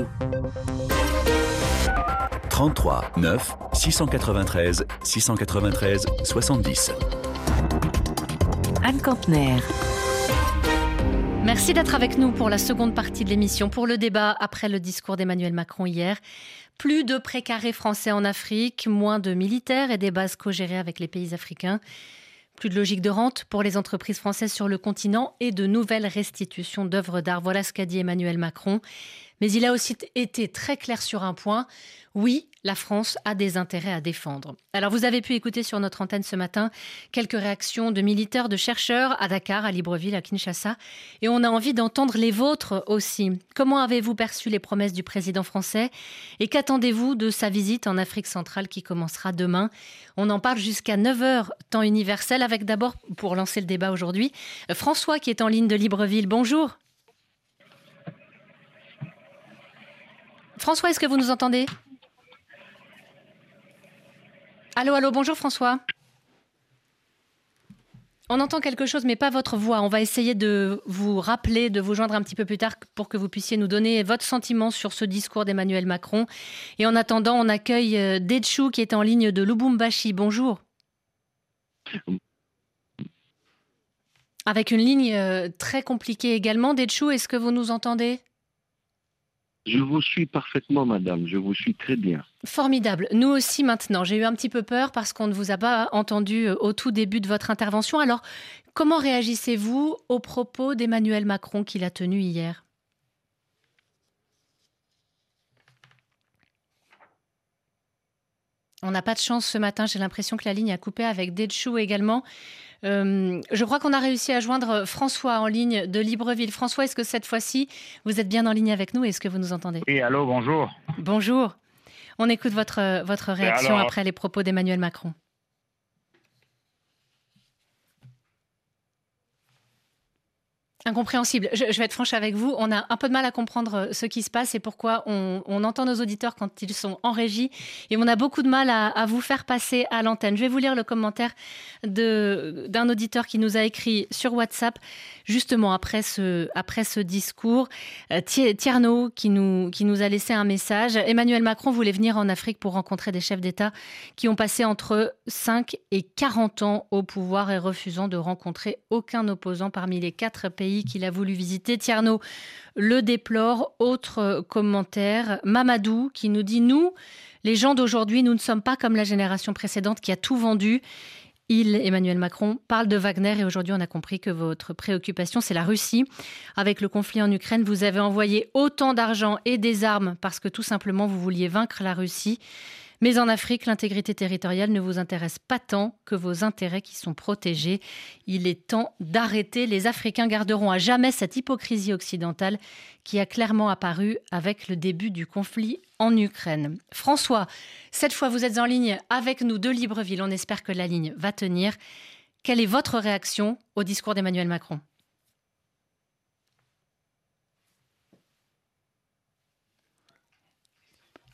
nous. 33 9 693 693 70. Anne Campner. Merci d'être avec nous pour la seconde partie de l'émission, pour le débat après le discours d'Emmanuel Macron hier. Plus de précarés français en Afrique, moins de militaires et des bases co-gérées avec les pays africains. Plus de logique de rente pour les entreprises françaises sur le continent et de nouvelles restitutions d'œuvres d'art. Voilà ce qu'a dit Emmanuel Macron. Mais il a aussi été très clair sur un point. Oui, la France a des intérêts à défendre. Alors vous avez pu écouter sur notre antenne ce matin quelques réactions de militaires, de chercheurs à Dakar, à Libreville, à Kinshasa. Et on a envie d'entendre les vôtres aussi. Comment avez-vous perçu les promesses du président français? Et qu'attendez-vous de sa visite en Afrique centrale qui commencera demain? On en parle jusqu'à 9h, temps universel, avec d'abord, pour lancer le débat aujourd'hui, François qui est en ligne de Libreville. Bonjour. François, est-ce que vous nous entendez? Allô, allô, bonjour François. On entend quelque chose, mais pas votre voix. On va essayer de vous rappeler, de vous joindre un petit peu plus tard pour que vous puissiez nous donner votre sentiment sur ce discours d'Emmanuel Macron. Et en attendant, on accueille euh, Dechou qui est en ligne de Lubumbashi. Bonjour. Avec une ligne euh, très compliquée également. Dechou, est-ce que vous nous entendez? Je vous suis parfaitement, madame. Je vous suis très bien. Formidable. Nous aussi maintenant. J'ai eu un petit peu peur parce qu'on ne vous a pas entendu euh, au tout début de votre intervention. Alors, comment réagissez-vous aux propos d'Emmanuel Macron qu'il a tenus hier? On n'a pas de chance ce matin. J'ai l'impression que la ligne a coupé avec Delchou également. Euh, je crois qu'on a réussi à joindre François en ligne de Libreville. François, est-ce que cette fois-ci, vous êtes bien en ligne avec nous Est-ce que vous nous entendez? Oui, allô, bonjour. Bonjour. On écoute votre, votre réaction après les propos d'Emmanuel Macron. Incompréhensible. Je, vais être franche avec vous. On a un peu de mal à comprendre euh, ce qui se passe et pourquoi on, entend nos auditeurs quand ils sont en régie et on a beaucoup de mal à, vous faire passer à l'antenne. Je vais vous lire le commentaire d'un auditeur qui nous a écrit sur WhatsApp justement après ce, discours. Euh, Tierno qui nous, qui nous a laissé un message. Emmanuel Macron voulait venir en Afrique pour rencontrer des chefs d'État qui ont passé entre 5 et 40 ans au pouvoir et refusant de rencontrer aucun opposant parmi les quatre pays qu'il a voulu visiter. Tierno le déplore. Autre commentaire, Mamadou qui nous dit Nous, les gens d'aujourd'hui, nous ne sommes pas comme la génération précédente qui a tout vendu. Il, Emmanuel Macron, parle de Wagner et aujourd'hui on a compris que votre préoccupation c'est la Russie. Avec le conflit en Ukraine, vous avez envoyé autant d'argent et des armes parce que tout simplement vous vouliez vaincre la Russie. Mais en Afrique, l'intégrité territoriale ne vous intéresse pas tant que vos intérêts qui sont protégés. Il est temps d'arrêter. Les Africains garderont à jamais cette hypocrisie occidentale qui a clairement apparu avec le début du conflit en Ukraine. François, cette fois vous êtes en ligne avec nous de Libreville. On espère que la ligne va tenir. Quelle est votre réaction au discours d'Emmanuel Macron?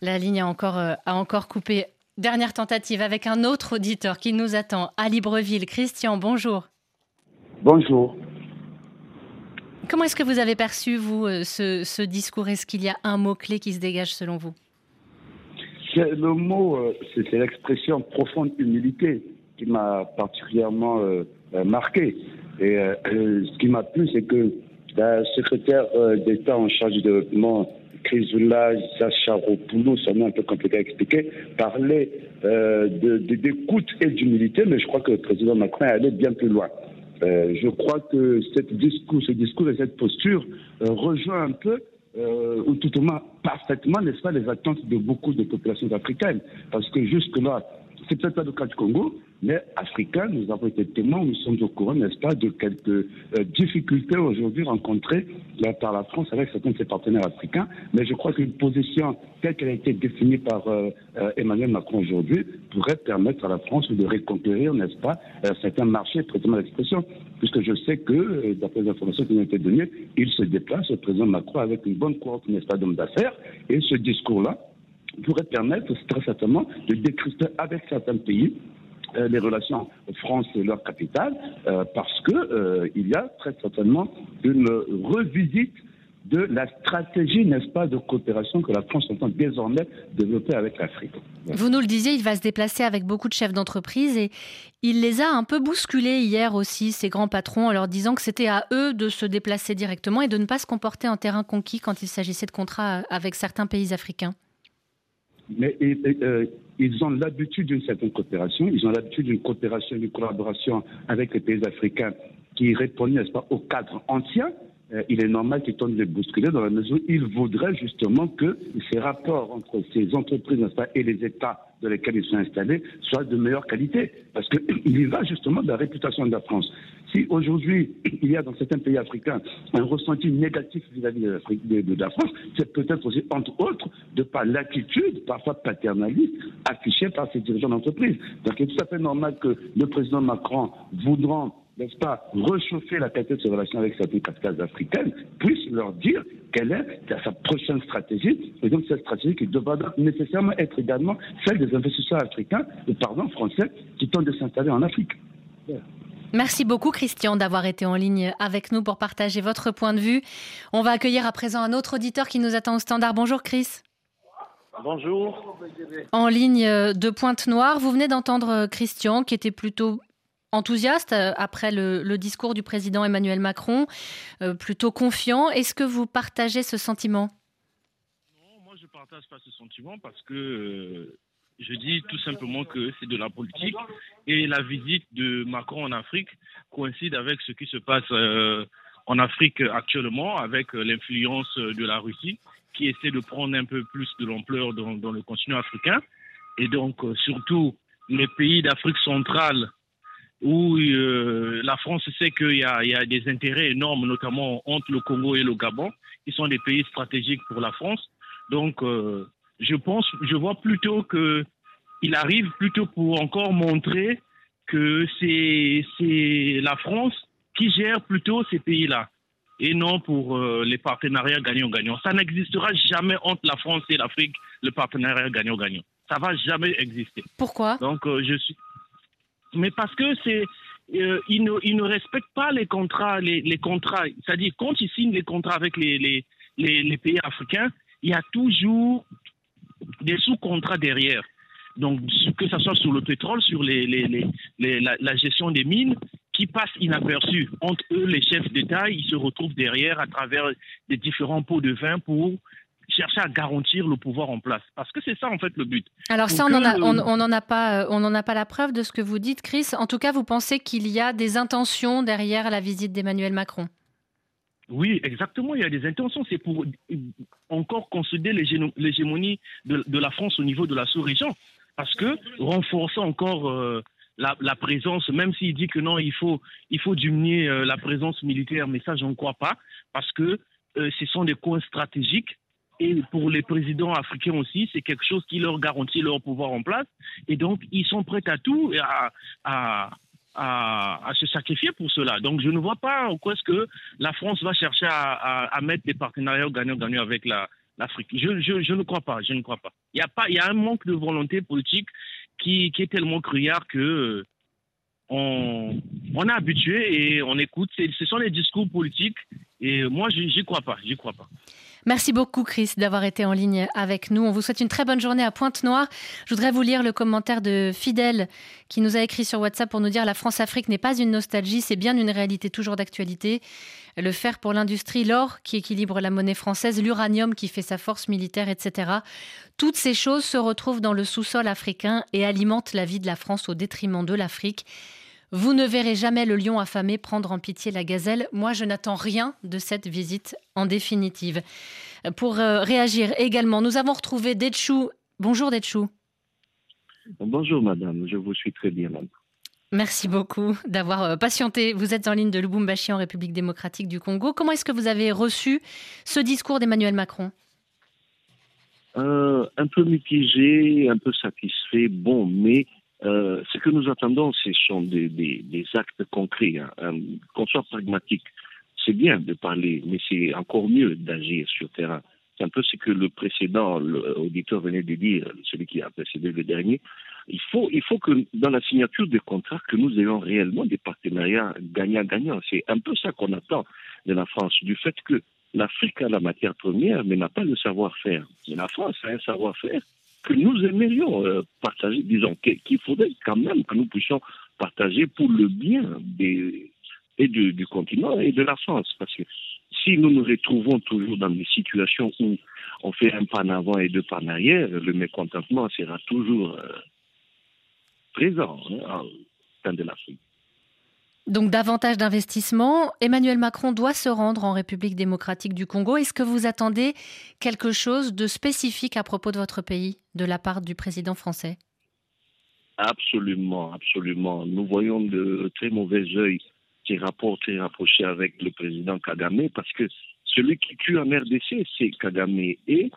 La ligne a encore, euh, a encore coupé. Dernière tentative avec un autre auditeur qui nous attend à Libreville. Christian, bonjour. Bonjour. Comment est-ce que vous avez perçu, vous, euh, ce, discours? Est-ce qu'il y a un mot-clé qui se dégage selon vous? Le mot, euh, c'est l'expression profonde humilité qui m'a particulièrement marqué. Et ce qui m'a plu, c'est que la secrétaire d'État en charge du développement Chrysoula Zacharopoulou, ça m'est un peu compliqué à expliquer, parlait euh, d'écoute et d'humilité, mais je crois que le président Macron est allé bien plus loin. Euh, je crois que cette discours, ce discours et cette posture euh, rejoint un peu, euh, ou tout au moins parfaitement, n'est-ce pas, les attentes de beaucoup de populations africaines. Parce que jusque-là, c'est peut-être pas le cas du Congo, mais africains, nous avons été témoins, nous sommes au courant, n'est-ce pas, de quelques euh, difficultés aujourd'hui rencontrées par la France avec certains de ses partenaires africains. Mais je crois qu'une position telle qu'elle a été définie par euh, euh, Emmanuel Macron aujourd'hui pourrait permettre à la France de reconquérir, n'est-ce pas, certains marchés, précisément l'expression, puisque je sais que, d'après les informations qui ont été données, il se déplace, le président Macron, avec une bonne cohorte, n'est-ce pas, d'hommes d'affaires, et ce discours-là, pourrait permettre très certainement de décrypter avec certains pays euh, les relations France et leur capitale, euh, parce que euh, y a très certainement une revisite de la stratégie, n'est-ce pas, de coopération que la France entend désormais développer avec l'Afrique. Vous nous le disiez, il va se déplacer avec beaucoup de chefs d'entreprise et il les a un peu bousculés hier aussi, ces grands patrons, en leur disant que c'était à eux de se déplacer directement et de ne pas se comporter en terrain conquis quand il s'agissait de contrats avec certains pays africains. Mais euh, ils ont l'habitude d'une certaine coopération, ils ont l'habitude d'une coopération, d'une collaboration avec les pays africains qui répondent, n'est-ce pas, au cadre ancien. Euh, il est normal qu'ils tentent de bousculer dans la mesure où ils voudraient justement que ces rapports entre ces entreprises et les États dans lesquels ils sont installés soient de meilleure qualité. Parce qu'il y va justement de la réputation de la France. Si aujourd'hui il y a dans certains pays africains un ressenti négatif vis-à-vis de, la France, c'est peut-être aussi, entre autres, de par l'attitude parfois paternaliste affichée par ces dirigeants d'entreprise. Donc il est tout à fait normal que le président Macron voudra n'est-ce pas, réchauffer la qualité de ses relations avec certaines capitales africaines, puisse leur dire quelle est sa prochaine stratégie. Et donc, cette stratégie qui devra nécessairement être également celle des investisseurs africains, et pardon, français, qui tentent de s'installer en Afrique. Merci beaucoup Christian d'avoir été en ligne avec nous pour partager votre point de vue. On va accueillir à présent un autre auditeur qui nous attend au standard. Bonjour Chris. Bonjour. En ligne de Pointe-Noire, vous venez d'entendre Christian qui était plutôt enthousiaste euh, après le, discours du président Emmanuel Macron, euh, plutôt confiant. Est-ce que vous partagez ce sentiment? Non, moi je ne partage pas ce sentiment parce que euh, je dis tout simplement que c'est de la politique et la visite de Macron en Afrique coïncide avec ce qui se passe en Afrique actuellement avec l'influence de la Russie qui essaie de prendre un peu plus de l'ampleur dans, dans, le continent africain et donc surtout les pays d'Afrique centrale où euh, la France sait qu'il y, y, a des intérêts énormes, notamment entre le Congo et le Gabon, qui sont des pays stratégiques pour la France. Donc, euh, je pense, je vois plutôt que il arrive plutôt pour encore montrer que c'est la France qui gère plutôt ces pays-là et non pour euh, les partenariats gagnant-gagnant. Ça n'existera jamais entre la France et l'Afrique, le partenariat gagnant-gagnant. Ça va jamais exister. Pourquoi? Donc, je suis mais parce que c'est euh, ils, ne, ils, ne, respectent pas les contrats, les, les contrats. C'est-à-dire, quand ils signent les contrats avec les, les, les, pays africains, il y a toujours des sous-contrats derrière. Donc, que ce soit sur le pétrole, sur les, la, la, gestion des mines, qui passent inaperçus. Entre eux, les chefs d'État, ils se retrouvent derrière à travers des différents pots de vin pour chercher à garantir le pouvoir en place. Parce que c'est ça, en fait, le but. Alors ça, on n'en a, on, on a, pas, euh, a pas la preuve de ce que vous dites, Chris. En tout cas, vous pensez qu'il y a des intentions derrière la visite d'Emmanuel Macron? Oui, exactement. Il y a des intentions. C'est pour encore consolider l'hégémonie de, de, la France au niveau de la sous-région. Parce que renforcer encore euh, la, la, présence, même s'il dit que non, il faut, il faut diminuer euh, la présence militaire, mais ça, je ne crois pas. Parce que ce sont des coins stratégiques et pour les présidents africains aussi, c'est quelque chose qui leur garantit leur pouvoir en place. Et donc, ils sont prêts à tout et à, à, à, se sacrifier pour cela. Donc, je ne vois pas où est-ce que la France va chercher à, à mettre des partenariats gagnant-gagnant avec l'Afrique. je, je, je, ne crois pas. Je ne crois pas. Il y a pas, il y a un manque de volonté politique qui, qui est tellement criard que on, on est habitué et on écoute. Ce sont les discours politiques et moi, j'y crois pas. J'y crois pas. Merci beaucoup Chris d'avoir été en ligne avec nous. On vous souhaite une très bonne journée à Pointe-Noire. Je voudrais vous lire le commentaire de Fidèle qui nous a écrit sur WhatsApp pour nous dire la France-Afrique n'est pas une nostalgie, c'est bien une réalité toujours d'actualité. Le fer pour l'industrie, l'or qui équilibre la monnaie française, l'uranium qui fait sa force militaire, etc. Toutes ces choses se retrouvent dans le sous-sol africain et alimentent la vie de la France au détriment de l'Afrique. Vous ne verrez jamais le lion affamé prendre en pitié la gazelle. Moi, je n'attends rien de cette visite en définitive. Pour euh, réagir également, nous avons retrouvé Detchou. Bonjour Detchou. Bonjour madame, je vous suis très bien. Madame. Merci beaucoup d'avoir euh, patienté. Vous êtes en ligne de Lubumbashi en République démocratique du Congo. Comment est-ce que vous avez reçu ce discours d'Emmanuel Macron? Euh, Un peu mitigé, un peu satisfait. Bon, mais euh, ce que nous attendons, ce sont des, actes concrets, hein. Euh, qu'on soit pragmatique. C'est bien de parler, mais c'est encore mieux d'agir sur terrain. C'est un peu ce que le précédent auditeur venait de dire, celui qui a précédé le dernier. Il faut, il faut que dans la signature des contrats, que nous ayons réellement des partenariats gagnant-gagnant. C'est un peu ça qu'on attend de la France, du fait que l'Afrique a la matière première, mais n'a pas le savoir-faire. Mais la France a un savoir-faire que nous aimerions euh, partager, disons, qu'il faudrait quand même que nous puissions partager pour le bien des, et du, continent et de la France. Parce que si nous nous retrouvons toujours dans des situations où on fait un pas en avant et deux pas en arrière, le mécontentement sera toujours euh, présent au sein de l'Afrique. Donc davantage d'investissements. Emmanuel Macron doit se rendre en République démocratique du Congo. Est-ce que vous attendez quelque chose de spécifique à propos de votre pays de la part du président français? Absolument, absolument. Nous voyons de très mauvais œil ces rapports très rapprochés avec le président Kagame parce que celui qui tue en RDC, c'est Kagame. Et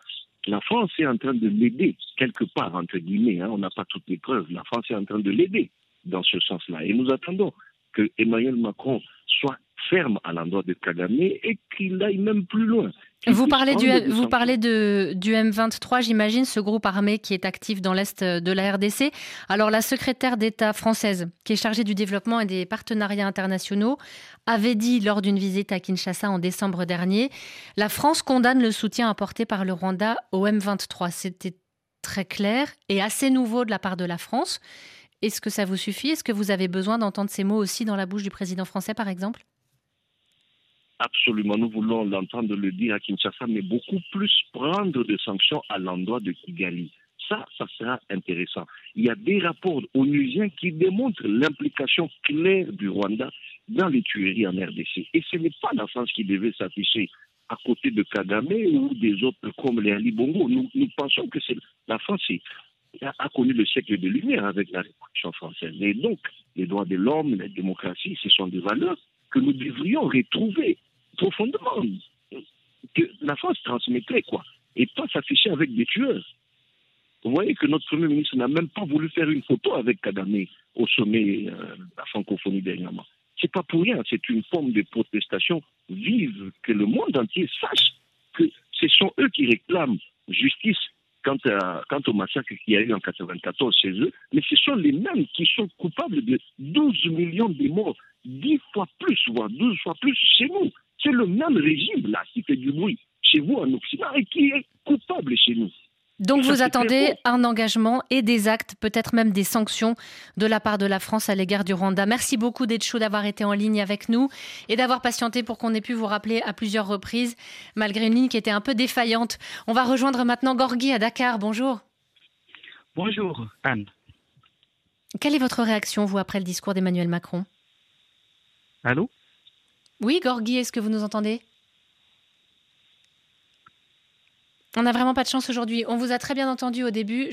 la France est en train de l'aider, quelque part, entre guillemets. Hein, on n'a pas toutes les preuves. La France est en train de l'aider dans ce sens-là. Et nous attendons que Emmanuel Macron soit ferme à l'endroit de Kagame et qu'il aille même plus loin. Vous parlez, du, vous parlez de, du M23, j'imagine, ce groupe armé qui est actif dans l'Est de la RDC. Alors la secrétaire d'État française, qui est chargée du développement et des partenariats internationaux, avait dit lors d'une visite à Kinshasa en décembre dernier, la France condamne le soutien apporté par le Rwanda au M23. C'était très clair et assez nouveau de la part de la France. Est-ce que ça vous suffit? Est-ce que vous avez besoin d'entendre ces mots aussi dans la bouche du président français, par exemple? Absolument, nous voulons l'entendre le dire à Kinshasa, mais beaucoup plus prendre des sanctions à l'endroit de Kigali. Ça, ça sera intéressant. Il y a des rapports onusiens qui démontrent l'implication claire du Rwanda dans les tueries en RDC. Et ce n'est pas la France qui devait s'afficher à côté de Kagame ou des autres comme les Ali Bongo. Nous, nous pensons que c'est la France a connu le siècle de lumière avec la Révolution française. Et donc, les droits de l'homme, la démocratie, ce sont des valeurs que nous devrions retrouver profondément, que la France transmettrait, quoi, et pas s'afficher avec des tueurs. Vous voyez que notre Premier ministre n'a même pas voulu faire une photo avec Kagame au sommet euh, de la francophonie dernièrement. C'est pas pour rien, c'est une forme de protestation vive, que le monde entier sache que ce sont eux qui réclament justice quant, à, quant au massacre qu'il y a eu en 94 chez eux, mais ce sont les mêmes qui sont coupables de 12 millions de morts, 10 fois plus, voire 12 fois plus chez nous. C'est le même régime là qui fait du bruit chez vous en Occident et qui est coupable chez nous. Donc vous attendez un engagement et des actes, peut-être même des sanctions de la part de la France à l'égard du Rwanda. Merci beaucoup d'être chaud d'avoir été en ligne avec nous et d'avoir patienté pour qu'on ait pu vous rappeler à plusieurs reprises, malgré une ligne qui était un peu défaillante. On va rejoindre maintenant Gorgui à Dakar. Bonjour. Bonjour Anne. Quelle est votre réaction, vous, après le discours d'Emmanuel Macron? Allô? Oui, Gorgui, est-ce que vous nous entendez? On n'a vraiment pas de chance aujourd'hui. On vous a très bien entendu au début.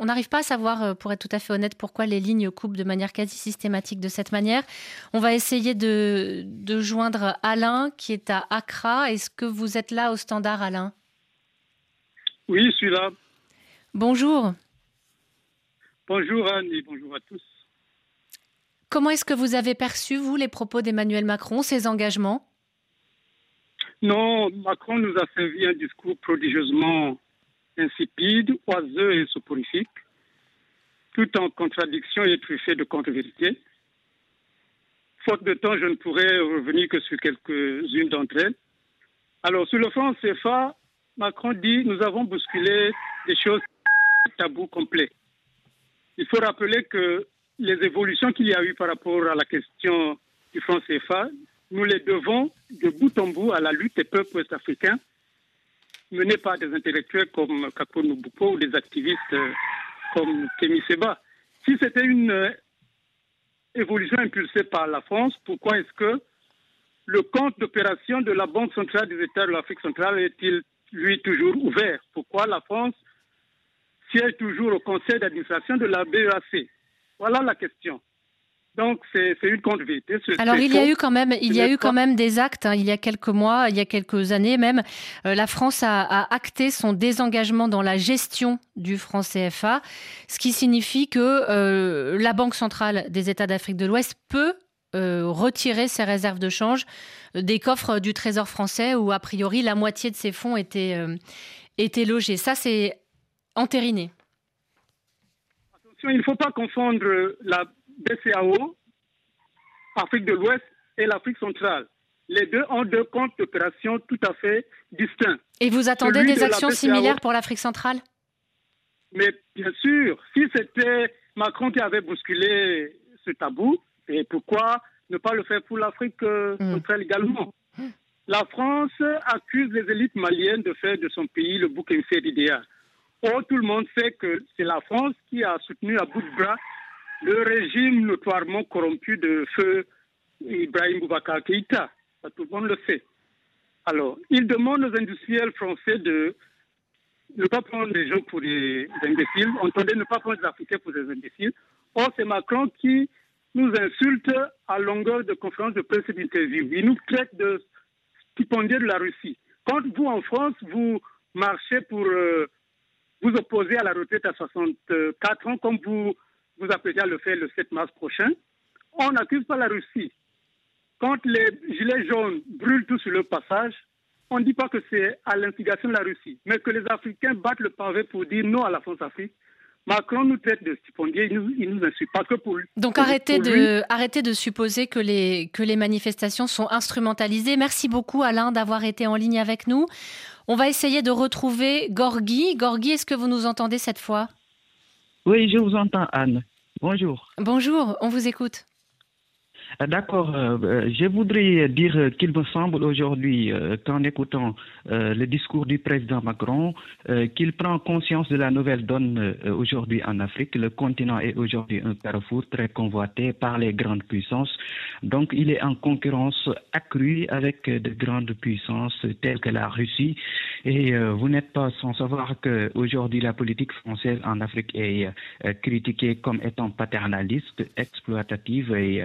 on n'arrive pas à savoir, euh, pour être tout à fait honnête, pourquoi les lignes coupent de manière quasi systématique de cette manière. On va essayer de, joindre Alain, qui est à Accra. Est-ce que vous êtes là au standard, Alain? Oui, je suis là. Bonjour. Bonjour Anne et bonjour à tous. Comment est-ce que vous avez perçu, vous, les propos d'Emmanuel Macron, ses engagements? Non, Macron nous a servi un discours prodigieusement insipide, oiseux et soporifique, tout en contradiction et truffé de contre-vérités. Faute de temps, je ne pourrais revenir que sur quelques-unes d'entre elles. Alors, sur le front CFA, Macron dit nous avons bousculé des choses tabou complet. Il faut rappeler que les évolutions qu'il y a eu par rapport à la question du franc CFA nous les devons de bout en bout à la lutte des peuples ouest-africains menée par des intellectuels comme Kako Nubuko ou des activistes euh, comme Kémy Seba. Si c'était une euh, évolution impulsée par la France, pourquoi est-ce que le compte d'opération de la Banque centrale des États de l'Afrique centrale est-il, lui, toujours ouvert? Pourquoi la France siège toujours au conseil d'administration de la BEAC Voilà la question. Donc c'est une contre-vérité. Alors il y a eu quand même, il y a eu quand même des actes. Hein, il y a quelques mois, il y a quelques années même, euh, la France a, acté son désengagement dans la gestion du franc CFA, ce qui signifie que euh, la Banque centrale des États d'Afrique de l'Ouest peut euh, retirer ses réserves de change des coffres du Trésor français où a priori la moitié de ses fonds étaient, étaient logés. Ça c'est entériné. Attention, il ne faut pas confondre la BCAO, Afrique de l'Ouest et l'Afrique centrale. les deux ont deux comptes d'opération tout à fait distincts. Et vous attendez des actions similaires pour l'Afrique centrale? Mais bien sûr, si c'était Macron qui avait bousculé ce tabou, et pourquoi ne pas le faire pour l'Afrique euh, hmm. centrale également? La France accuse les élites maliennes de faire de son pays le bouc émissaire idéal. Or, tout le monde sait que c'est la France qui a soutenu à bout de bras le régime notoirement corrompu de feu Ibrahim Boubacar Keïta. tout le monde le sait. Alors, il demande aux industriels français de ne pas prendre les gens pour des imbéciles, entendez, ne pas prendre les Africains pour des imbéciles. Or, c'est Macron qui nous insulte à longueur de conférences de presse et d'interviews. Il nous traite de stipendier de la Russie. Quand vous, en France, vous marchez pour euh, vous opposer à la retraite à 64 ans, comme vous vous appelez à le faire le 7 mars prochain, on n'accuse pas la Russie. Quand les gilets jaunes brûlent tout sur le passage, on ne dit pas que c'est à l'instigation de la Russie, mais que les Africains battent le pavé pour dire non à la France-Afrique. Macron nous traite de stipendier, il nous, nous insulte pas que pour lui. Donc arrêtez, de, arrêtez de supposer que les, que les manifestations sont instrumentalisées. Merci beaucoup Alain d'avoir été en ligne avec nous. On va essayer de retrouver Gorgui. Gorgui, est-ce que vous nous entendez cette fois? Oui, je vous entends Anne. Bonjour. Bonjour, on vous écoute. Euh, d'accord. Euh, euh, je voudrais dire qu'il me semble aujourd'hui, qu'en écoutant le discours du président Macron, qu'il prend conscience de la nouvelle donne aujourd'hui en Afrique. Le continent est aujourd'hui un carrefour très convoité par les grandes puissances. Donc, il est en concurrence accrue avec de grandes puissances telles que la Russie. Et vous n'êtes pas sans savoir qu'aujourd'hui, la politique française en Afrique est critiquée comme étant paternaliste, exploitative et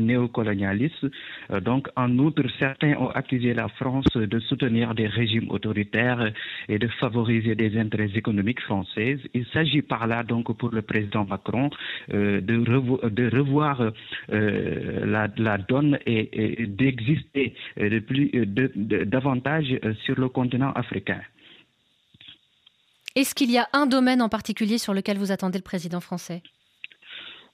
néocolonialistes. Euh, donc, en outre, certains ont accusé la France de soutenir des régimes autoritaires et de favoriser des intérêts économiques français. Il s'agit par là, donc, pour le président Macron, euh, de, revoir euh, la, donne et, d'exister davantage sur le continent africain. Est-ce qu'il y a un domaine en particulier sur lequel vous attendez le président français?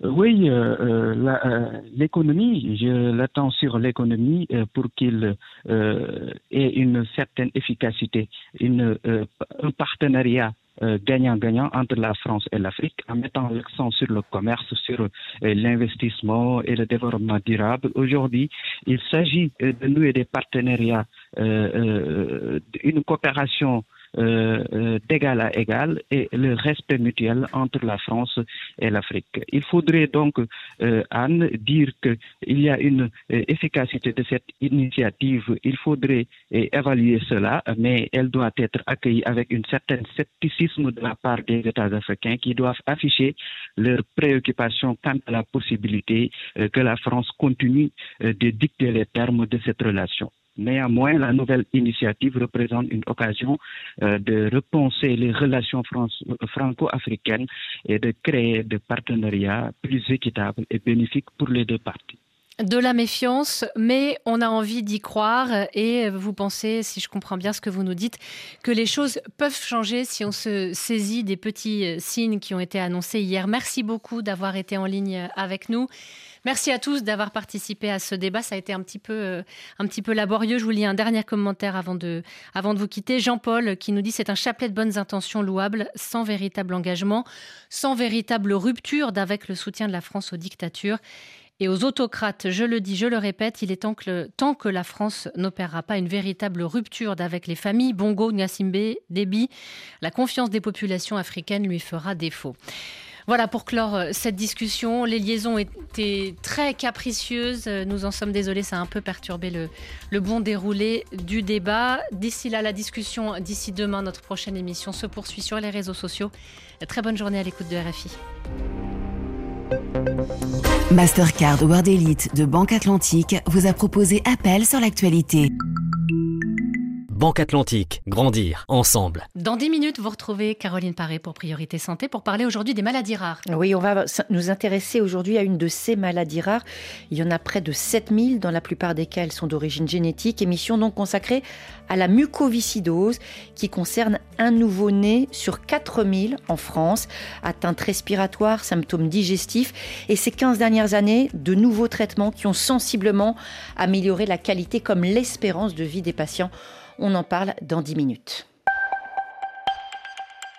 Oui, euh, euh, l'économie, je l'attends sur l'économie pour qu'il ait une certaine efficacité, une, un partenariat gagnant-gagnant entre la France et l'Afrique en mettant l'accent sur le commerce, sur l'investissement et le développement durable. Aujourd'hui, il s'agit de nouer des partenariats, une coopération euh, euh, d'égal à égal et le respect mutuel entre la France et l'Afrique. Il faudrait donc, euh, Anne, dire qu'il y a une efficacité de cette initiative. Il faudrait évaluer cela, mais elle doit être accueillie avec un certain scepticisme de la part des États africains qui doivent afficher leurs préoccupations quant à la possibilité que la France continue de dicter les termes de cette relation. Néanmoins, la nouvelle initiative représente une occasion euh, de repenser les relations franco-africaines et de créer des partenariats plus équitables et bénéfiques pour les deux parties. De la méfiance, mais on a envie d'y croire et vous pensez, si je comprends bien ce que vous nous dites, que les choses peuvent changer si on se saisit des petits euh, signes qui ont été annoncés hier. Merci beaucoup d'avoir été en ligne avec nous. Merci à tous d'avoir participé à ce débat. Ça a été un petit peu, euh, un petit peu laborieux. Je vous lis un dernier commentaire avant de, avant de vous quitter. Jean-Paul qui nous dit c'est un chapelet de bonnes intentions louables, sans véritable engagement, sans véritable rupture d'avec le soutien de la France aux dictatures. Et aux autocrates, je le dis, je le répète, il est temps que, tant que la France n'opérera pas une véritable rupture d'avec les familles Bongo, Ngassimbe, Déby, la confiance des populations africaines lui fera défaut. Voilà pour clore euh, cette discussion. Les liaisons étaient très capricieuses. Euh, nous en sommes désolés, ça a un peu perturbé le, bon déroulé du débat. D'ici là, la discussion, d'ici demain, notre prochaine émission se poursuit sur les réseaux sociaux. Très bonne journée à l'écoute de RFI. Mastercard World Elite de Banque Atlantique vous a proposé Appel sur l'actualité. Banque Atlantique, grandir ensemble. Dans 10 minutes, vous retrouvez Caroline Paré pour Priorité Santé pour parler aujourd'hui des maladies rares. Oui, on va nous intéresser aujourd'hui à une de ces maladies rares. Il y en a près de 7000, dans la plupart desquelles sont d'origine génétique. Émission donc consacrée à la mucoviscidose qui concerne un nouveau-né sur 4000 en France. Atteinte respiratoire, symptômes digestifs. Et ces 15 dernières années, de nouveaux traitements qui ont sensiblement amélioré la qualité comme l'espérance de vie des patients. On en parle dans 10 minutes.